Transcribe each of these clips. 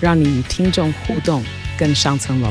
让你与听众互动更上层楼。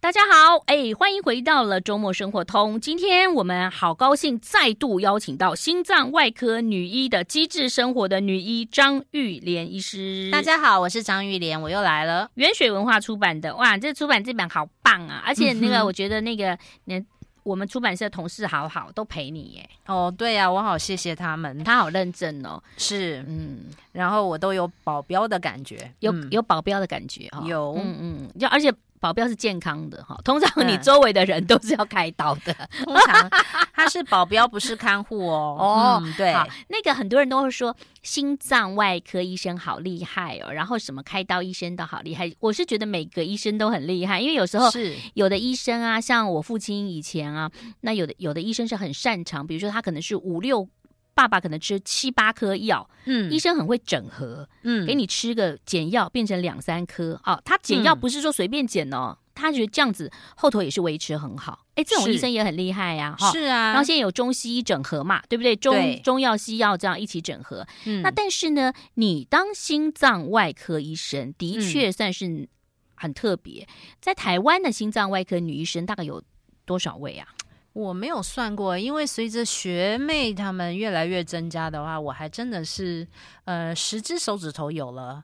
大家好，哎，欢迎回到了周末生活通。今天我们好高兴再度邀请到心脏外科女医的机智生活的女医张玉莲医师。大家好，我是张玉莲，我又来了。原水文化出版的，哇，这出版这本好棒啊！而且那个，我觉得那个那。我们出版社同事好好，都陪你耶。哦，对呀、啊，我好谢谢他们，他好认真哦。是，嗯，然后我都有保镖的感觉，有有保镖的感觉哈，有，嗯嗯，就而且。保镖是健康的哈，通常你周围的人都是要开刀的。嗯、通常他是保镖，不是看护哦。哦、嗯，对，那个很多人都会说心脏外科医生好厉害哦，然后什么开刀医生都好厉害。我是觉得每个医生都很厉害，因为有时候是有的医生啊，像我父亲以前啊，那有的有的医生是很擅长，比如说他可能是五六。爸爸可能吃七八颗药，嗯，医生很会整合，嗯，给你吃个减药变成两三颗啊。他减药不是说随便减哦，嗯、他觉得这样子后头也是维持很好。哎，这种医生也很厉害呀，哈，是啊。然后现在有中西医整合嘛，对不对？中对中药西药这样一起整合。嗯，那但是呢，你当心脏外科医生的确算是很特别。嗯、在台湾的心脏外科女医生大概有多少位啊？我没有算过，因为随着学妹她们越来越增加的话，我还真的是呃十只手指头有了。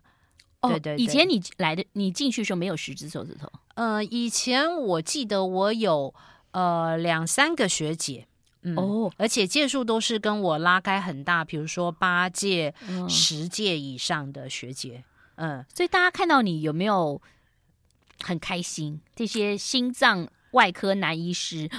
哦、对对对，以前你来的你进去的时候没有十只手指头。呃，以前我记得我有呃两三个学姐，嗯、哦，而且届数都是跟我拉开很大，比如说八届、嗯、十届以上的学姐。嗯，所以大家看到你有没有很开心？这些心脏外科男医师。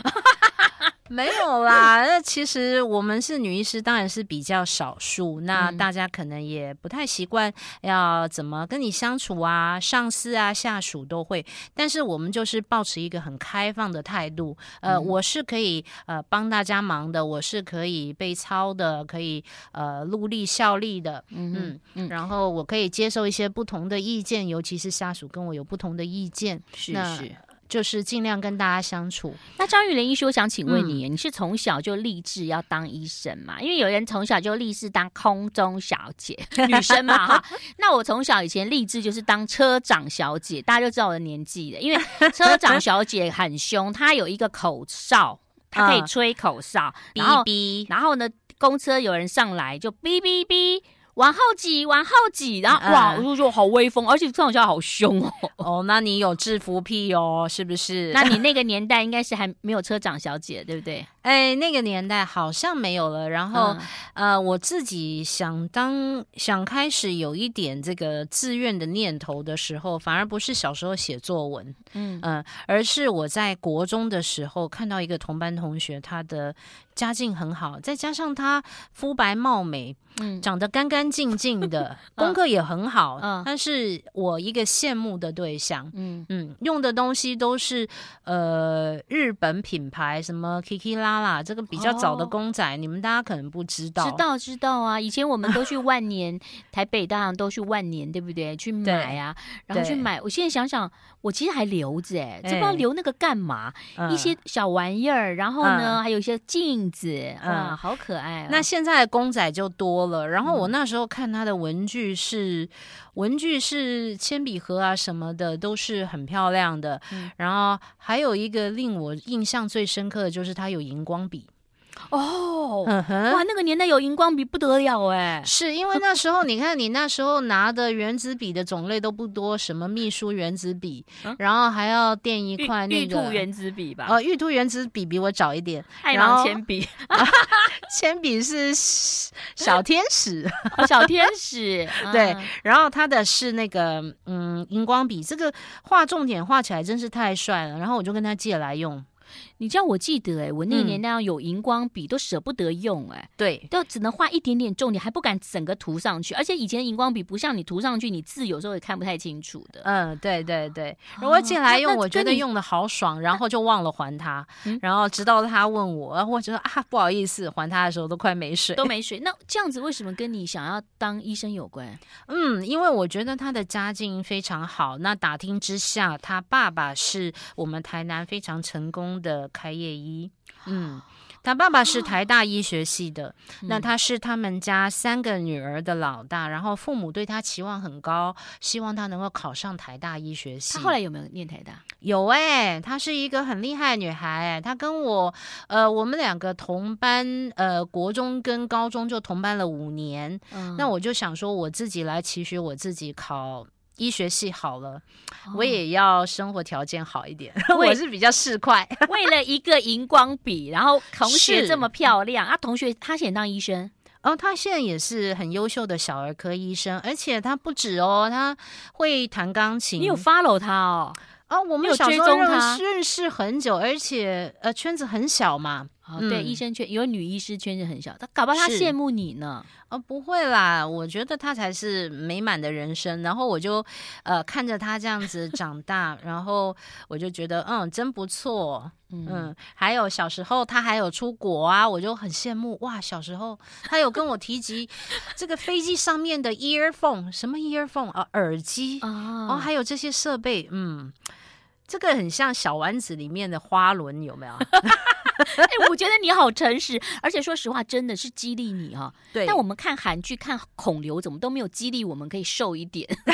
没有啦，那其实我们是女医师，当然是比较少数。那大家可能也不太习惯要怎么跟你相处啊，上司啊、下属都会。但是我们就是保持一个很开放的态度。呃，嗯、我是可以呃帮大家忙的，我是可以被操的，可以呃努力效力的。嗯嗯嗯。然后我可以接受一些不同的意见，尤其是下属跟我有不同的意见。是是。就是尽量跟大家相处。那张玉莲医师，我想请问你，嗯、你是从小就立志要当医生吗？因为有人从小就立志当空中小姐，女生嘛哈。那我从小以前立志就是当车长小姐，大家就知道我的年纪了。因为车长小姐很凶，她有一个口哨，她可以吹口哨，哔哔、嗯。然后呢，公车有人上来就哔哔哔。往后挤，往后挤，然后、嗯、哇，我就说好威风，而且这种叫好凶哦。哦，那你有制服癖哦，是不是？那你那个年代应该是还没有车长小姐，对不对？哎，那个年代好像没有了。然后，嗯、呃，我自己想当想开始有一点这个自愿的念头的时候，反而不是小时候写作文，嗯嗯、呃，而是我在国中的时候看到一个同班同学，他的家境很好，再加上他肤白貌美。嗯，长得干干净净的，功课也很好，嗯，他是我一个羡慕的对象，嗯嗯，用的东西都是呃日本品牌，什么 Kiki 啦啦，这个比较早的公仔，你们大家可能不知道，知道知道啊，以前我们都去万年，台北当然都去万年，对不对？去买啊，然后去买，我现在想想，我其实还留着，哎，这不知道留那个干嘛？一些小玩意儿，然后呢，还有一些镜子，啊，好可爱。那现在的公仔就多。了，然后我那时候看他的文具是、嗯、文具是铅笔盒啊什么的都是很漂亮的，嗯、然后还有一个令我印象最深刻的就是他有荧光笔。哦，嗯、哼哇，那个年代有荧光笔不得了哎，是因为那时候你看你那时候拿的原子笔的种类都不多，什么秘书原子笔，嗯、然后还要垫一块那个玉兔原子笔吧？哦，玉兔原子笔比我早一点，爱芒铅笔，铅笔是小天使，哦、小天使，对，然后他的是那个嗯荧光笔，这个画重点画起来真是太帅了，然后我就跟他借来用。你知道我记得哎、欸，我那个年代有荧光笔都舍不得用哎、欸，对，都只能画一点点重点，还不敢整个涂上去。而且以前荧光笔不像你涂上去，你字有时候也看不太清楚的。嗯，对对对。我进来用，我觉得用的好爽，然后就忘了还他。然后直到他问我，我觉得啊不好意思，还他的时候都快没水，都没水。那这样子为什么跟你想要当医生有关？嗯，因为我觉得他的家境非常好。那打听之下，他爸爸是我们台南非常成功的开业医。嗯，他爸爸是台大医学系的，哦、那他是他们家三个女儿的老大，然后父母对他期望很高，希望他能够考上台大医学系。他后来有没有念台大？有哎、欸，她是一个很厉害的女孩她跟我呃，我们两个同班，呃，国中跟高中就同班了五年。嗯，那我就想说，我自己来期许我自己考。医学系好了，哦、我也要生活条件好一点。我是比较市侩，为了一个荧光笔，然后同学这么漂亮啊，同学他想当医生，哦，他现在也是很优秀的小儿科医生，而且他不止哦，他会弹钢琴。你有 follow 他哦？哦，我们有追踪他，认识很久，而且呃圈子很小嘛。哦，对，嗯、医生圈有女医师圈子很小，他搞不好他羡慕你呢。哦，不会啦，我觉得他才是美满的人生。然后我就呃看着他这样子长大，然后我就觉得嗯真不错。嗯，嗯，还有小时候他还有出国啊，我就很羡慕哇。小时候他有跟我提及这个飞机上面的 earphone，什么 earphone 啊，耳机哦，哦，还有这些设备，嗯。这个很像小丸子里面的花轮，有没有？哎、欸，我觉得你好诚实，而且说实话，真的是激励你哈、哦。对，但我们看韩剧、看孔刘，怎么都没有激励我们可以瘦一点。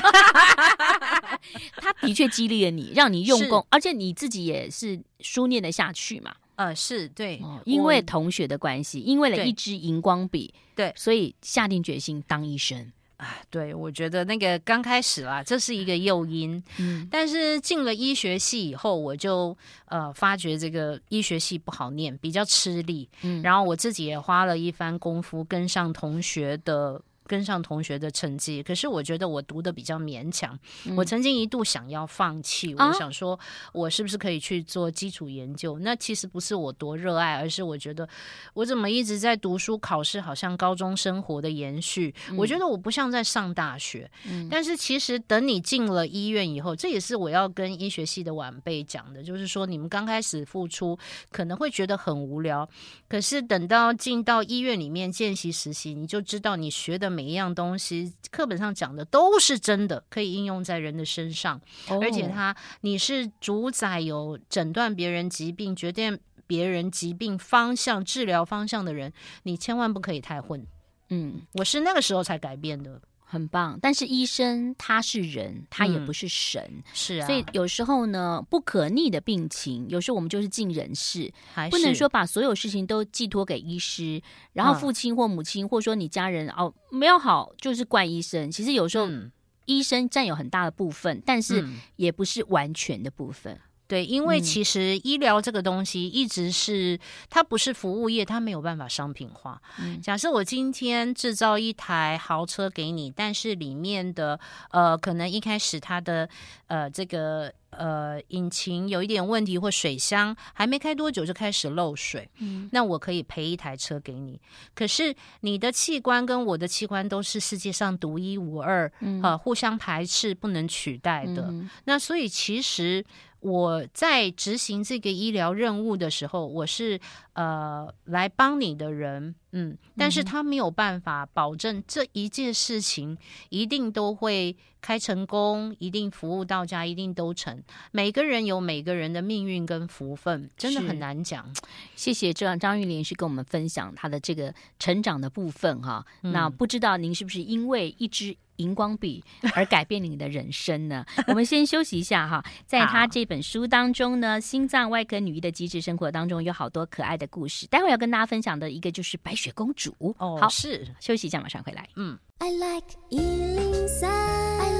他的确激励了你，让你用功，而且你自己也是书念得下去嘛。呃，是对，因为同学的关系，因为了一支荧光笔，对，所以下定决心当医生。啊，对，我觉得那个刚开始啦，这是一个诱因，嗯，但是进了医学系以后，我就呃发觉这个医学系不好念，比较吃力，嗯，然后我自己也花了一番功夫跟上同学的。跟上同学的成绩，可是我觉得我读的比较勉强。嗯、我曾经一度想要放弃，我想说，我是不是可以去做基础研究？啊、那其实不是我多热爱，而是我觉得我怎么一直在读书考试，好像高中生活的延续。嗯、我觉得我不像在上大学。嗯、但是其实等你进了医院以后，这也是我要跟医学系的晚辈讲的，就是说你们刚开始付出可能会觉得很无聊，可是等到进到医院里面见习实习，你就知道你学的。每一样东西，课本上讲的都是真的，可以应用在人的身上。Oh. 而且他，你是主宰有诊断别人疾病、决定别人疾病方向、治疗方向的人，你千万不可以太混。嗯，我是那个时候才改变的。很棒，但是医生他是人，他也不是神，嗯、是啊。所以有时候呢，不可逆的病情，有时候我们就是尽人事，是不能说把所有事情都寄托给医师，然后父亲或母亲，嗯、或者说你家人哦没有好，就是怪医生。其实有时候、嗯、医生占有很大的部分，但是也不是完全的部分。对，因为其实医疗这个东西一直是、嗯、它不是服务业，它没有办法商品化。嗯、假设我今天制造一台豪车给你，但是里面的呃，可能一开始它的呃这个呃引擎有一点问题，或水箱还没开多久就开始漏水，嗯，那我可以赔一台车给你。可是你的器官跟我的器官都是世界上独一无二，嗯、呃，互相排斥不能取代的。嗯、那所以其实。我在执行这个医疗任务的时候，我是呃来帮你的人，嗯，但是他没有办法保证这一件事情一定都会开成功，一定服务到家，一定都成。每个人有每个人的命运跟福分，真的很难讲。谢谢这样张玉玲是跟我们分享他的这个成长的部分哈。嗯、那不知道您是不是因为一支荧光笔而改变你的人生呢？我们先休息一下哈，在他这本书当中呢，《心脏外科女医的机智生活》当中有好多可爱的故事。待会要跟大家分享的一个就是白雪公主哦，好是休息一下，马上回来。嗯，I like 103, I like radio。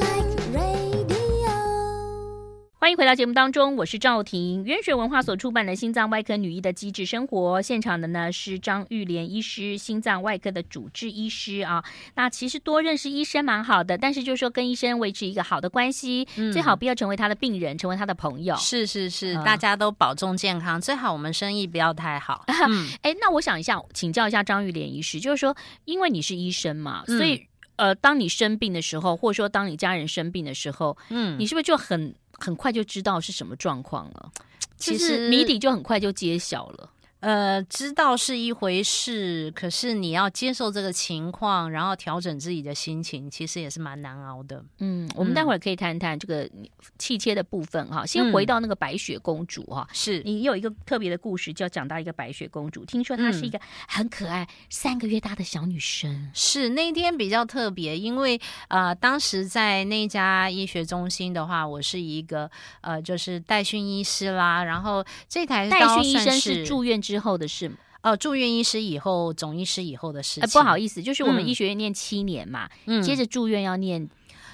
欢欢迎回到节目当中，我是赵婷。渊学文化所出版的《心脏外科女医的机智生活》，现场的呢是张玉莲医师，心脏外科的主治医师啊。那其实多认识医生蛮好的，但是就是说跟医生维持一个好的关系，嗯、最好不要成为他的病人，成为他的朋友。是是是，嗯、大家都保重健康，最好我们生意不要太好。哎、嗯欸，那我想一下，请教一下张玉莲医师，就是说，因为你是医生嘛，所以、嗯、呃，当你生病的时候，或者说当你家人生病的时候，嗯，你是不是就很？很快就知道是什么状况了，其实谜底就很快就揭晓了。呃，知道是一回事，可是你要接受这个情况，然后调整自己的心情，其实也是蛮难熬的。嗯，我们待会儿可以谈谈这个气切的部分哈。先回到那个白雪公主哈，是、嗯、你有一个特别的故事，就要讲到一个白雪公主。听说她是一个很可爱、三个月大的小女生。是那一天比较特别，因为呃，当时在那家医学中心的话，我是一个呃，就是代训医师啦。然后这台代训医生是住院之后的事，哦，住院医师以后，总医师以后的事情。呃，不好意思，就是我们医学院念七年嘛，嗯，接着住院要念。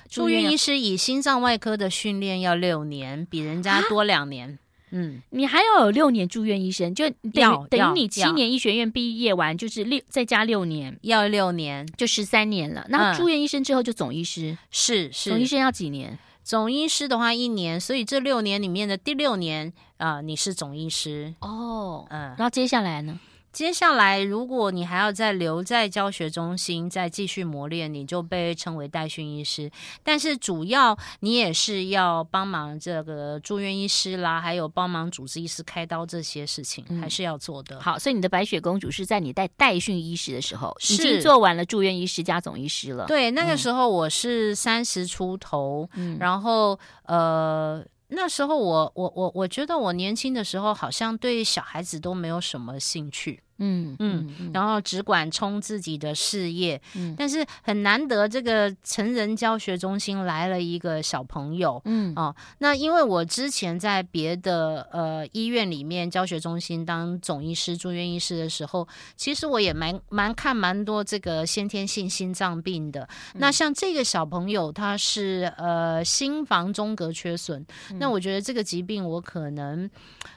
住院医师以心脏外科的训练要六年，比人家多两年。啊、嗯，你还要有六年住院医生，就等于等于你七年医学院毕业完就是六再加六年，要六年就十三年了。那住院医生之后就总医师，是是，总医生要几年？总医师的话一年，所以这六年里面的第六年啊、呃，你是总医师哦。嗯，然后接下来呢？接下来，如果你还要再留在教学中心，再继续磨练，你就被称为代训医师。但是主要你也是要帮忙这个住院医师啦，还有帮忙主治医师开刀这些事情，还是要做的。嗯、好，所以你的白雪公主是在你带代训医师的时候，已经做完了住院医师加总医师了。对，那个时候我是三十出头，嗯、然后呃。那时候我我我我觉得我年轻的时候好像对小孩子都没有什么兴趣，嗯嗯，嗯，然后只管冲自己的事业，嗯，但是很难得这个成人教学中心来了一个小朋友，嗯哦，那因为我之前在别的呃医院里面教学中心当总医师、住院医师的时候，其实我也蛮蛮看蛮多这个先天性心脏病的。嗯、那像这个小朋友，他是呃心房中隔缺损。嗯那我觉得这个疾病我可能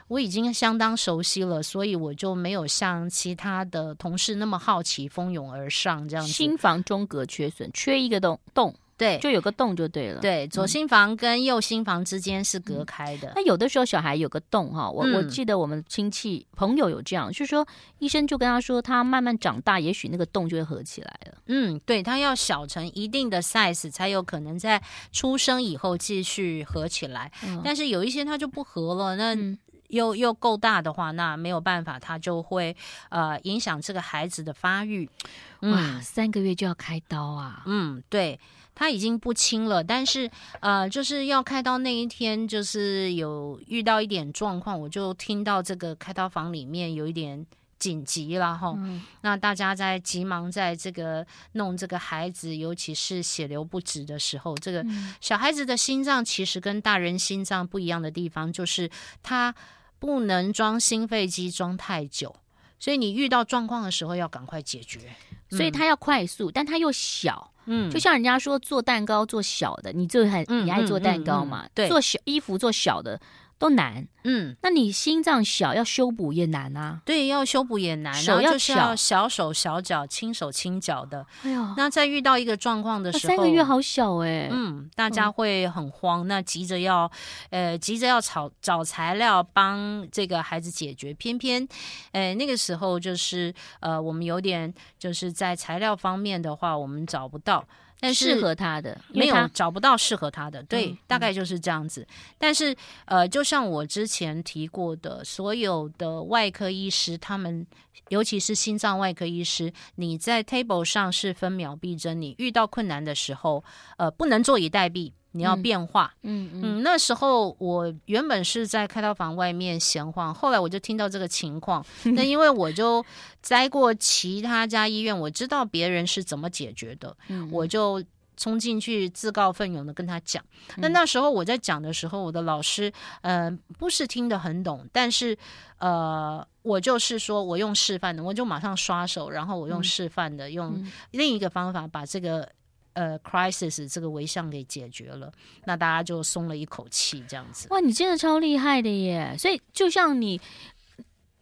我已经相当熟悉了，所以我就没有像其他的同事那么好奇，蜂拥而上这样子。心房中隔缺损，缺一个洞洞。对，就有个洞就对了。对，左心房跟右心房之间是隔开的。嗯、那有的时候小孩有个洞哈，我、嗯、我记得我们亲戚朋友有这样，就是说医生就跟他说，他慢慢长大，也许那个洞就会合起来了。嗯，对，他要小成一定的 size 才有可能在出生以后继续合起来。嗯、但是有一些他就不合了，那又、嗯、又够大的话，那没有办法，他就会呃影响这个孩子的发育。嗯、哇，三个月就要开刀啊？嗯，对。他已经不轻了，但是呃，就是要开刀那一天，就是有遇到一点状况，我就听到这个开刀房里面有一点紧急了哈。嗯、那大家在急忙在这个弄这个孩子，尤其是血流不止的时候，这个小孩子的心脏其实跟大人心脏不一样的地方，就是他不能装心肺机装太久，所以你遇到状况的时候要赶快解决，所以他要快速，嗯、但他又小。嗯，就像人家说做蛋糕做小的，你最很你爱做蛋糕嘛？对，做小衣服做小的都难。嗯，那你心脏小要修补也难啊。对，要修补也难，手要小，小手小脚，轻手轻脚的。哎呀，那在遇到一个状况的时候，三个月好小哎。嗯，大家会很慌，那急着要呃急着要找找材料帮这个孩子解决，偏偏呃那个时候就是呃我们有点就是在材料方面的话，我们找不到。但是适合他的没有找不到适合他的，对，嗯、大概就是这样子。嗯、但是呃，就像我之前提过的，所有的外科医师，他们尤其是心脏外科医师，你在 table 上是分秒必争，你遇到困难的时候，呃，不能坐以待毙。你要变化，嗯嗯，嗯，那时候我原本是在开刀房外面闲晃，后来我就听到这个情况，那因为我就待过其他家医院，我知道别人是怎么解决的，嗯，我就冲进去自告奋勇的跟他讲。那那时候我在讲的时候，我的老师，呃，不是听得很懂，但是呃，我就是说我用示范的，我就马上刷手，然后我用示范的，用另一个方法把这个。呃 crisis 这个危象给解决了，那大家就松了一口气，这样子。哇，你真的超厉害的耶！所以就像你，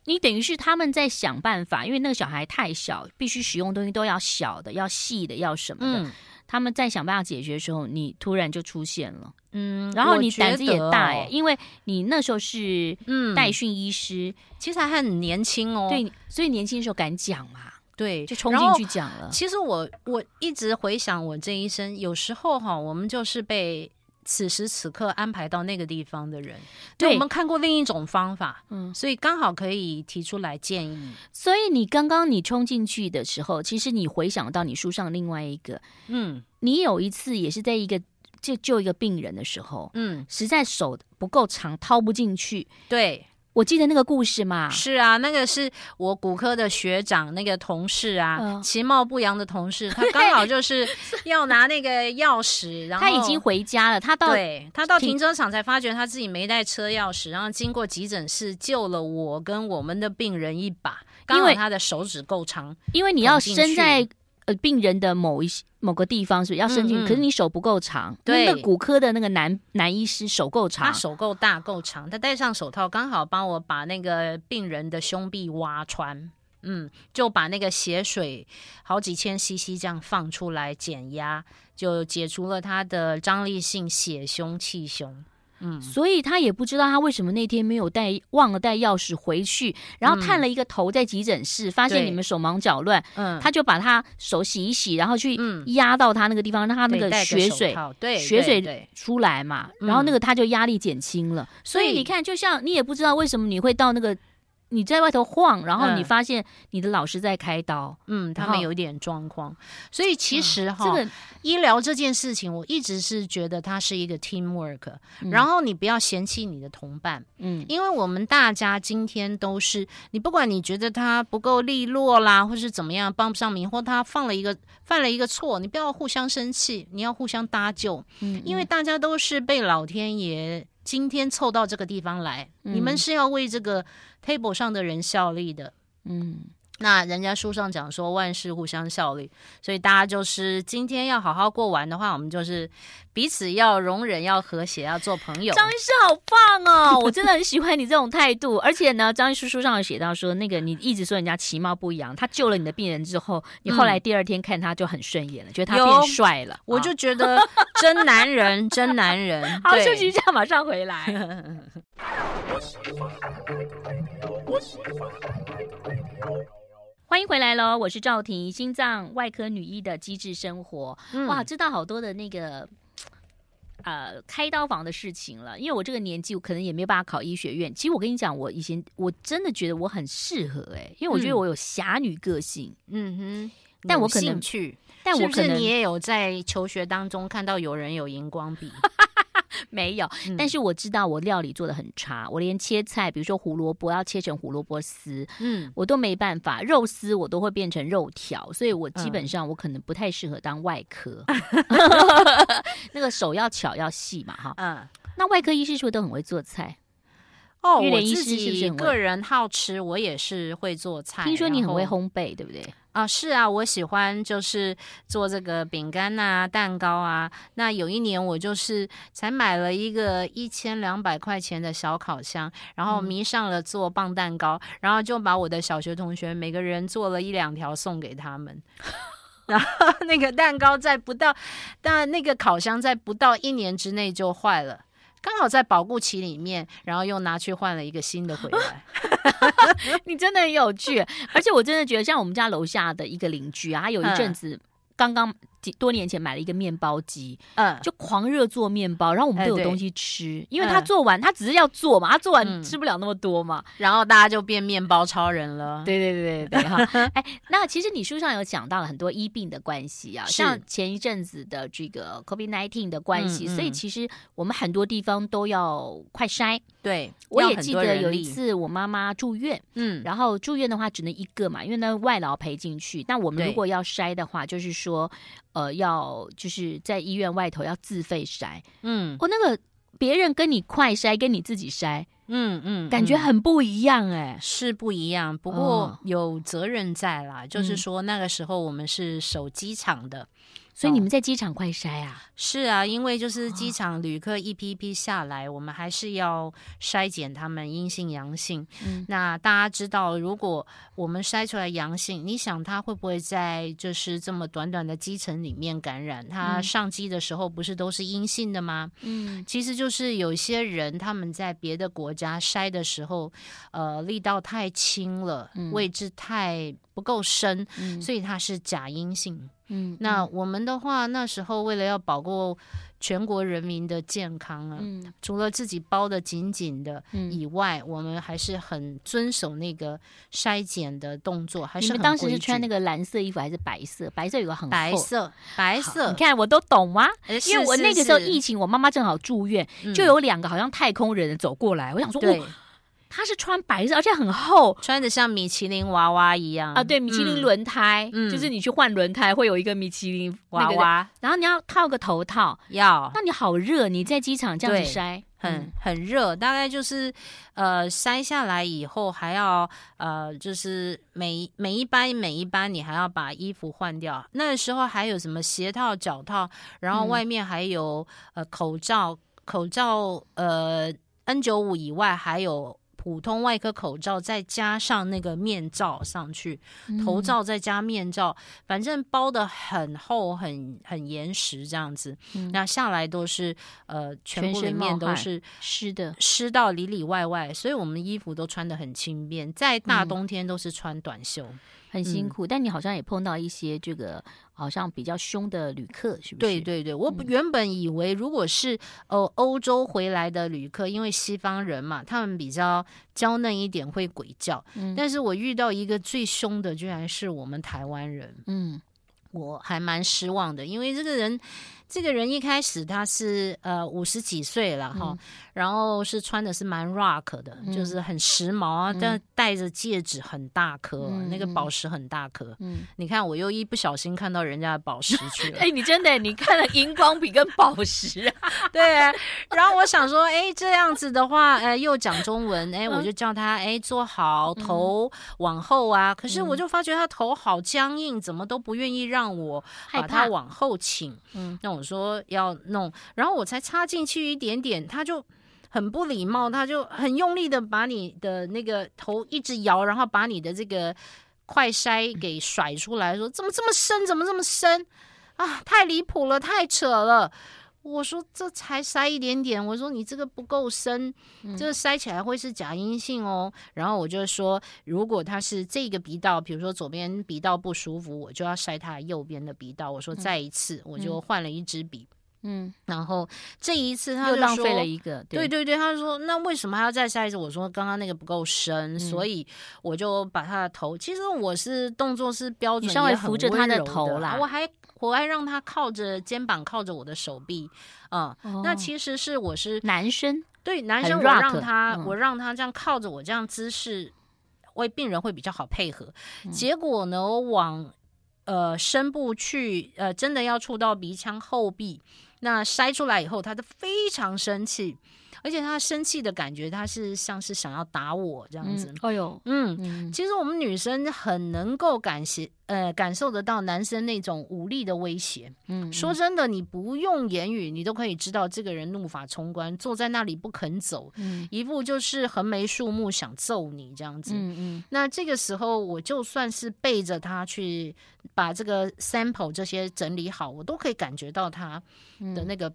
你等于是他们在想办法，因为那个小孩太小，必须使用东西都要小的、要细的、要什么的。嗯他们在想办法解决的时候，你突然就出现了，嗯，然后你胆子也大哎，因为你那时候是嗯代训医师，嗯、其实还很年轻哦，对，所以年轻的时候敢讲嘛，对，就冲进去讲了。其实我我一直回想我这一生，有时候哈，我们就是被。此时此刻安排到那个地方的人，对，我们看过另一种方法，嗯，所以刚好可以提出来建议。所以你刚刚你冲进去的时候，其实你回想到你书上另外一个，嗯，你有一次也是在一个就救一个病人的时候，嗯，实在手不够长，掏不进去，对。我记得那个故事嘛，是啊，那个是我骨科的学长，那个同事啊，呃、其貌不扬的同事，他 刚好就是要拿那个钥匙，然后他已经回家了，他到对，他到停车场才发觉他自己没带车钥匙，然后经过急诊室救了我跟我们的病人一把，刚好他的手指够长，因为你要伸在。呃，病人的某一某个地方是不是要伸进去？嗯嗯，可是你手不够长。对，那个骨科的那个男男医师手够长，他手够大够长，他戴上手套刚好帮我把那个病人的胸壁挖穿，嗯，就把那个血水好几千 CC 这样放出来减压，就解除了他的张力性血胸气胸。嗯，所以他也不知道他为什么那天没有带，忘了带钥匙回去，然后探了一个头在急诊室，嗯、发现你们手忙脚乱，嗯，他就把他手洗一洗，然后去压到他那个地方，让他那个血水，对，血水出来嘛，然后那个他就压力减轻了。所以你看，就像你也不知道为什么你会到那个。你在外头晃，然后你发现你的老师在开刀，嗯，他们有一点状况，所以其实哈，这个医疗这件事情，我一直是觉得它是一个 teamwork，嗯，然后你不要嫌弃你的同伴，嗯，因为我们大家今天都是，你不管你觉得他不够利落啦，或是怎么样帮不上名，或他放了一个犯了一个错，你不要互相生气，你要互相搭救，嗯，因为大家都是被老天爷。今天凑到这个地方来，嗯、你们是要为这个 table 上的人效力的。嗯，那人家书上讲说万事互相效力，所以大家就是今天要好好过完的话，我们就是彼此要容忍，要和谐，要做朋友。张医师好棒哦，我真的很喜欢你这种态度。而且呢，张医师书上有写到说，那个你一直说人家其貌不扬，他救了你的病人之后，你后来第二天看他就很顺眼了，嗯、觉得他变帅了，我就觉得。真男人，真男人。好，休息一下，马上回来。欢迎回来喽，我是赵婷，心脏外科女医的机智生活。嗯、哇，知道好多的那个呃开刀房的事情了。因为我这个年纪，我可能也没有办法考医学院。其实我跟你讲，我以前我真的觉得我很适合哎、欸，因为我觉得我有侠女个性。嗯哼，但我可能去。但我可能你也有在求学当中看到有人有荧光笔？没有，嗯、但是我知道我料理做的很差，我连切菜，比如说胡萝卜要切成胡萝卜丝，嗯，我都没办法，肉丝我都会变成肉条，所以我基本上我可能不太适合当外科，嗯、那个手要巧要细嘛，哈，嗯，那外科医师是不是都很会做菜？哦，我自己个人好吃，我也是会做菜。听说你很会烘焙，对不对？啊，是啊，我喜欢就是做这个饼干啊、蛋糕啊。那有一年我就是才买了一个一千两百块钱的小烤箱，然后迷上了做棒蛋糕，嗯、然后就把我的小学同学每个人做了一两条送给他们。然后那个蛋糕在不到，但那个烤箱在不到一年之内就坏了。刚好在保固期里面，然后又拿去换了一个新的回来。你真的很有趣，而且我真的觉得，像我们家楼下的一个邻居啊，他有一阵子刚刚。多年前买了一个面包机，嗯，就狂热做面包，然后我们都有东西吃，欸、因为他做完，嗯、他只是要做嘛，他做完吃不了那么多嘛，嗯、然后大家就变面包超人了。对对对对对哈，哎，那其实你书上有讲到了很多医病的关系啊，像前一阵子的这个 COVID-19 的关系，所以其实我们很多地方都要快筛。对，我也记得有一次我妈妈住院，嗯，然后住院的话只能一个嘛，因为那外劳陪进去。那我们如果要筛的话，就是说。呃，要就是在医院外头要自费筛，嗯，哦，那个别人跟你快筛，跟你自己筛，嗯嗯，感觉很不一样哎，是不一样，不过有责任在啦，哦、就是说那个时候我们是守机场的。所以你们在机场快筛啊？是啊，因为就是机场旅客一批一批下来，我们还是要筛检他们阴性阳性。嗯，那大家知道，如果我们筛出来阳性，你想他会不会在就是这么短短的机程里面感染？他上机的时候不是都是阴性的吗？嗯，其实就是有些人他们在别的国家筛的时候，呃，力道太轻了，位置太不够深，嗯，所以他是假阴性。嗯，那我们的话，那时候为了要保护全国人民的健康啊，嗯，除了自己包的紧紧的以外，嗯，我们还是很遵守那个筛检的动作，还是很。你们当时是穿那个蓝色衣服还是白色？白色有个很厚白色，白色。你看我都懂吗？因为我那个时候疫情，我妈妈正好住院，就有两个好像太空人走过来，我想说，对。他是穿白色，而且很厚，穿的像米其林娃娃一样。啊！对，米其林轮胎，嗯，就是你去换轮胎会有一个米其林娃娃，然后你要套个头套，要。那你好热，你在机场这样子筛，很很热，大概就是呃筛下来以后还要呃就是每每一班每一班你还要把衣服换掉，那时候还有什么鞋套、脚套，然后外面还有呃口罩，口罩呃 N 九五以外还有。普通外科口罩，再加上那个面罩上去，头罩再加面罩，嗯、反正包得很厚、很很严实这样子。嗯、那下来都是呃，全部里面都是湿的，湿到里里外外，所以我们衣服都穿得很轻便。在大冬天都是穿短袖。嗯很辛苦，嗯、但你好像也碰到一些这个好像比较凶的旅客，是不是？对对对，我原本以为如果是呃欧洲回来的旅客，因为西方人嘛，他们比较娇嫩一点，会鬼叫。嗯，但是我遇到一个最凶的，居然是我们台湾人。嗯，我还蛮失望的，因为这个人。这个人一开始他是呃五十几岁了哈，嗯、然后是穿的是蛮 rock 的，嗯、就是很时髦啊，嗯、但戴着戒指很大颗，嗯、那个宝石很大颗。嗯，你看我又一不小心看到人家的宝石去了。哎，你真的你看了荧光笔跟宝石啊？对啊。然后我想说，哎，这样子的话，哎，又讲中文，哎，我就叫他哎坐好，头往后啊。嗯、可是我就发觉他头好僵硬，怎么都不愿意让我把他往后倾。嗯，那我我说要弄，然后我才插进去一点点，他就很不礼貌，他就很用力的把你的那个头一直摇，然后把你的这个快筛给甩出来，说怎么这么深，怎么这么深啊？太离谱了，太扯了。我说这才塞一点点，我说你这个不够深，这个塞起来会是假阴性哦。然后我就说，如果他是这个鼻道，比如说左边鼻道不舒服，我就要塞他右边的鼻道。我说再一次，我就换了一支笔。嗯，然后这一次他就又浪费了一个。对对对，他说那为什么还要再下一次？我说刚刚那个不够深，所以我就把他的头。其实我是动作是标准，你稍微扶着他的头啦，我还。我还让他靠着肩膀，靠着我的手臂，嗯，哦、那其实是我是男生，对男生，我让他，嗯、我让他这样靠着我这样姿势，为病人会比较好配合。嗯、结果呢，我往呃深部去，呃，真的要触到鼻腔后壁，那筛出来以后，他都非常生气。而且他生气的感觉，他是像是想要打我这样子。哎呦，嗯，其实我们女生很能够感谢，呃，感受得到男生那种武力的威胁。嗯，说真的，你不用言语，你都可以知道这个人怒发冲冠，坐在那里不肯走，嗯，一副就是横眉竖目想揍你这样子。嗯嗯，那这个时候，我就算是背着他去把这个 sample 这些整理好，我都可以感觉到他的那个。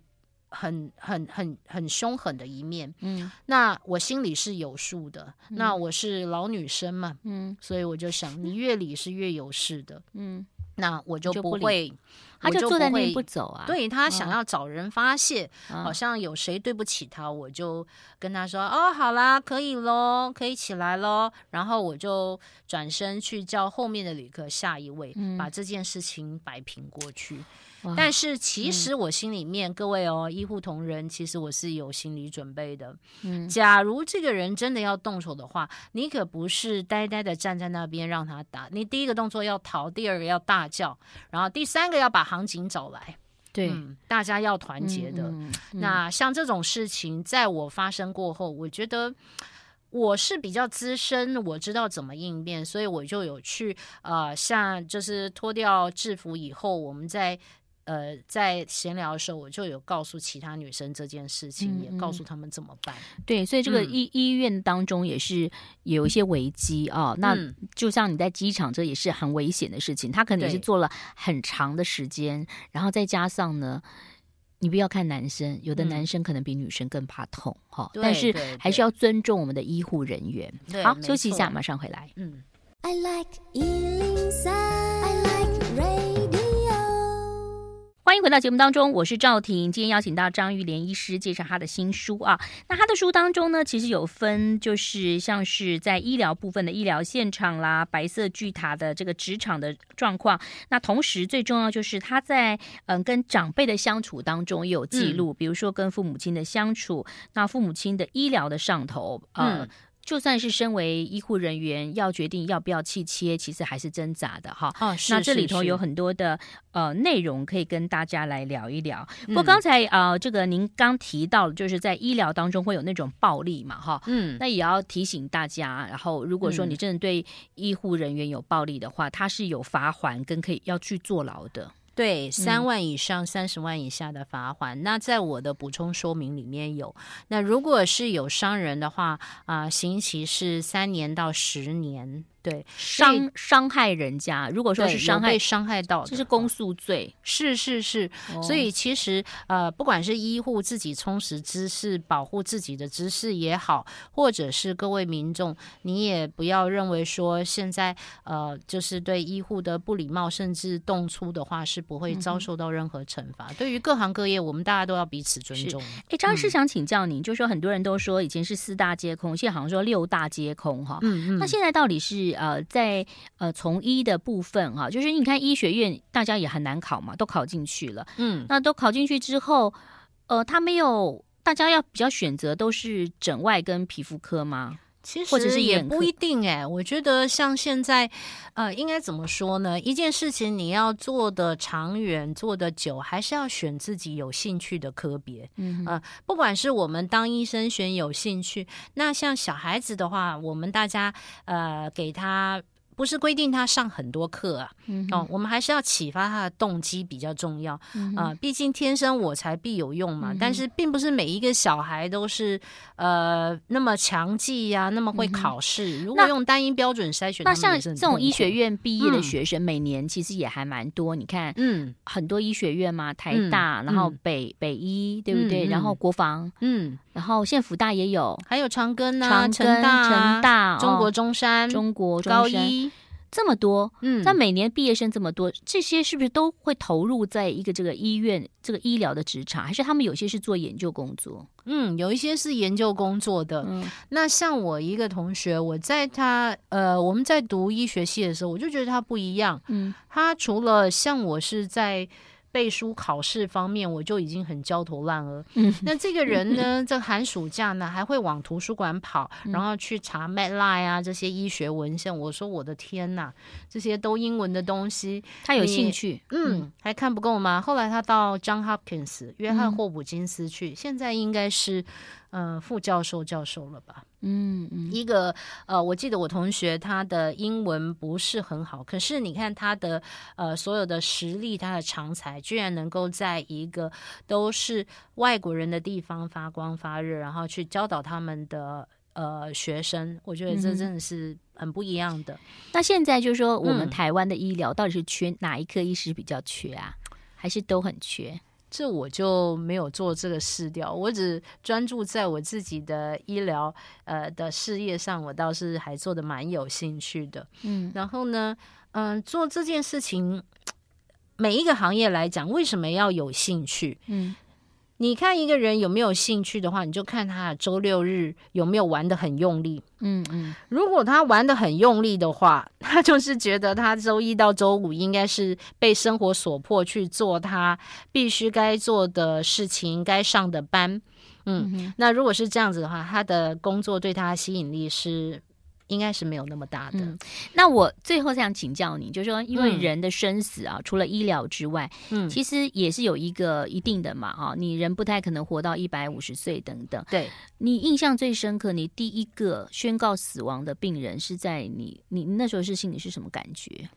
很很很很凶狠的一面，嗯，那我心里是有数的。嗯、那我是老女生嘛，嗯，所以我就想，你越理是越有事的，嗯，那我就不会，他就坐在那里不走啊。对，他想要找人发泄，哦、好像有谁对不起他，我就跟他说，哦，好啦，可以喽，可以起来喽。然后我就转身去叫后面的旅客下一位，嗯、把这件事情摆平过去。但是其实我心里面，嗯、各位哦，医护同仁，其实我是有心理准备的。嗯，假如这个人真的要动手的话，你可不是呆呆的站在那边让他打，你第一个动作要逃，第二个要大叫，然后第三个要把行警找来。对、嗯，大家要团结的。那像这种事情，在我发生过后，我觉得我是比较资深，我知道怎么应变，所以我就有去呃，像就是脱掉制服以后，我们在。呃，在闲聊的时候，我就有告诉其他女生这件事情，嗯嗯，也告诉他们怎么办。对，所以这个医、嗯、医院当中也是有一些危机啊、哦。那就像你在机场，这也是很危险的事情。他可能是做了很长的时间，然后再加上呢。你不要看男生，有的男生可能比女生更怕痛哈、嗯，但是还是要尊重我们的医护人员。好，休息一下，马上回来。嗯。I like 欢迎回到节目当中，我是赵婷。今天邀请到张玉莲医师介绍他的新书啊。那他的书当中呢，其实有分，就是像是在医疗部分的医疗现场啦，白色巨塔的这个职场的状况。那同时最重要就是他在嗯跟长辈的相处当中也有记录，嗯、比如说跟父母亲的相处，那父母亲的医疗的上头，呃、嗯。就算是身为医护人员，要决定要不要气切，其实还是挣扎的哈。哦，是。那这里头有很多的呃内容可以跟大家来聊一聊。不过刚才呃，这个您刚提到，就是在医疗当中会有那种暴力嘛，哈。嗯。那也要提醒大家，然后如果说你真的对医护人员有暴力的话，他是有罚款跟可以要去坐牢的。对，三万以上三十万以下的罚锾，嗯。那在我的补充说明里面有。那如果是有伤人的话，啊，呃，刑期是三年到十年。对，伤伤害人家，如果说是伤害伤害到，这是公诉罪。是是是，哦，所以其实呃，不管是医护自己充实知识，保护自己的知识也好，或者是各位民众，你也不要认为说现在呃，就是对医护的不礼貌，甚至动粗的话，是不会遭受到任何惩罚。嗯、对于各行各业，我们大家都要彼此尊重。哎，张医师想请教您，嗯，就说很多人都说以前是四大皆空，现在好像说六大皆空哈。嗯嗯，那现在到底是？呃，在呃从医的部分哈，就是你看医学院大家也很难考嘛，都考进去了，嗯，那都考进去之后，呃，他没有大家要比较选择都是诊外跟皮肤科吗？其实也不一定哎，我觉得像现在，呃，应该怎么说呢？一件事情你要做的长远、做的久，还是要选自己有兴趣的科别。嗯，呃，不管是我们当医生选有兴趣，那像小孩子的话，我们大家呃给他。不是规定他上很多课啊，嗯，哦，我们还是要启发他的动机比较重要啊，嗯呃。毕竟天生我材必有用嘛，嗯，但是并不是每一个小孩都是呃那么强记呀，啊，那么会考试，嗯。如果用单一标准筛选，那像这种医学院毕业的学生，每年其实也还蛮多。嗯，你看，嗯，很多医学院嘛，台大，嗯，然后北北医，对不对？嗯，然后国防，嗯。然后现在福大也有，还有长庚啊，成大、成大、中国中山、哦、中国中山高一这么多，嗯，那每年毕业生这么多，这些是不是都会投入在一个这个医院这个医疗的职场？还是他们有些是做研究工作？嗯，有一些是研究工作的。嗯，那像我一个同学，我在他呃，我们在读医学系的时候，我就觉得他不一样。嗯，他除了像我是在。背书考试方面，我就已经很焦头烂额。嗯，那这个人 呢，这寒暑假呢，还会往图书馆跑，嗯、然后去查 Medline 啊这些医学文献。我说我的天呐，这些都英文的东西，他有兴趣？嗯，嗯还看不够吗？后来他到 John Hopkins 约翰霍普金斯去，嗯、现在应该是。呃，副教授、教授了吧？嗯嗯，一个呃，我记得我同学他的英文不是很好，可是你看他的呃所有的实力，他的长才，居然能够在一个都是外国人的地方发光发热，然后去教导他们的呃学生，我觉得这真的是很不一样的。嗯、那现在就是说，我们台湾的医疗到底是缺哪一科医师比较缺啊？还是都很缺？这我就没有做这个事调，我只专注在我自己的医疗呃的事业上，我倒是还做的蛮有兴趣的。嗯，然后呢，嗯、呃，做这件事情，每一个行业来讲，为什么要有兴趣？嗯。你看一个人有没有兴趣的话，你就看他周六日有没有玩的很用力。嗯嗯，如果他玩的很用力的话，他就是觉得他周一到周五应该是被生活所迫去做他必须该做的事情，该上的班。嗯，嗯，那如果是这样子的话，他的工作对他的吸引力是。应该是没有那么大的。嗯，那我最后想请教你，就是说，因为人的生死啊，嗯、除了医疗之外，嗯，其实也是有一个一定的嘛，啊，你人不太可能活到一百五十岁等等。对，你印象最深刻，你第一个宣告死亡的病人是在你，你那时候是心里是什么感觉？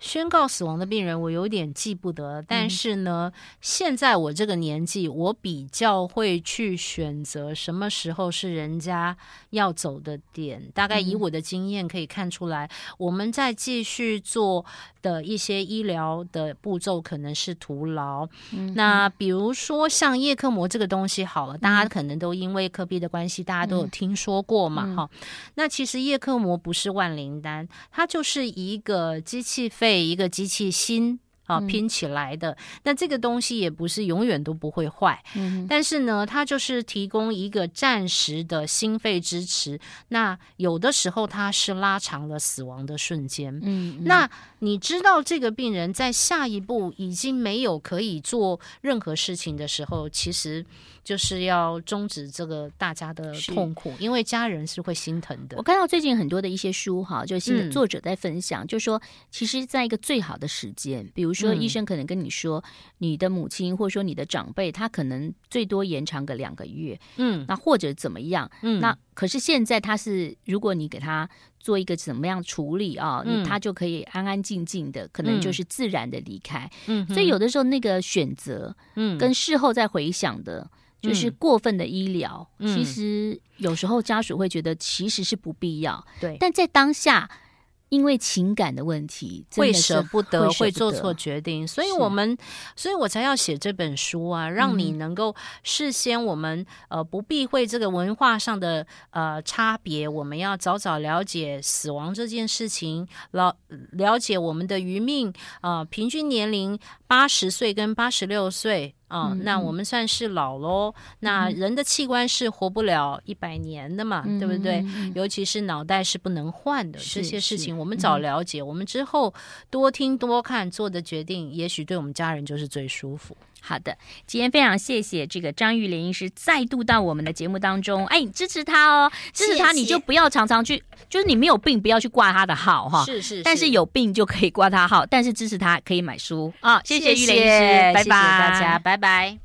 宣告死亡的病人，我有点记不得。但是呢，嗯、现在我这个年纪，我比较会去选择什么时候是人家要走的点。大概以我的经验可以看出来，嗯、我们在继续做的一些医疗的步骤可能是徒劳。嗯、那比如说像叶克膜这个东西，好了，大家可能都因为科比的关系，大家都有听说过嘛，哈、嗯。那其实叶克膜不是万灵丹，它就是一个机器肺，一个机器心。啊，拼起来的，那这个东西也不是永远都不会坏，嗯，但是呢，它就是提供一个暂时的心肺支持。那有的时候它是拉长了死亡的瞬间，嗯，嗯，那你知道这个病人在下一步已经没有可以做任何事情的时候，其实。就是要终止这个大家的痛苦，因为家人是会心疼的。我看到最近很多的一些书哈，就新的作者在分享，嗯、就说其实在一个最好的时间，比如说医生可能跟你说，嗯、你的母亲或者说你的长辈，他可能最多延长个两个月，嗯，那或者怎么样，嗯，那可是现在他是，如果你给他做一个怎么样处理啊，嗯、他就可以安安静静的，可能就是自然的离开。嗯，所以有的时候那个选择，嗯，跟事后再回想的。就是过分的医疗，嗯、其实有时候家属会觉得其实是不必要。对，但在当下，因为情感的问题，会舍不得，会做错决定。所以我们，所以我才要写这本书啊，让你能够事先我们呃不避讳这个文化上的呃差别，我们要早早了解死亡这件事情，了了解我们的余命啊、呃，平均年龄八十岁跟八十六岁。啊，那我们算是老喽。嗯、那人的器官是活不了一百年的嘛，嗯、对不对？嗯、尤其是脑袋是不能换的，这些事情我们早了解，嗯、我们之后多听多看做的决定，也许对我们家人就是最舒服。好的，今天非常谢谢这个张玉莲医师再度到我们的节目当中，哎，支持他哦，支持他，你就不要常常去，就是你没有病不要去挂他的号哈，是，是是，但是有病就可以挂他号，但是支持他可以买书。啊，谢谢玉莲医师，谢谢拜拜，谢谢大家，拜拜。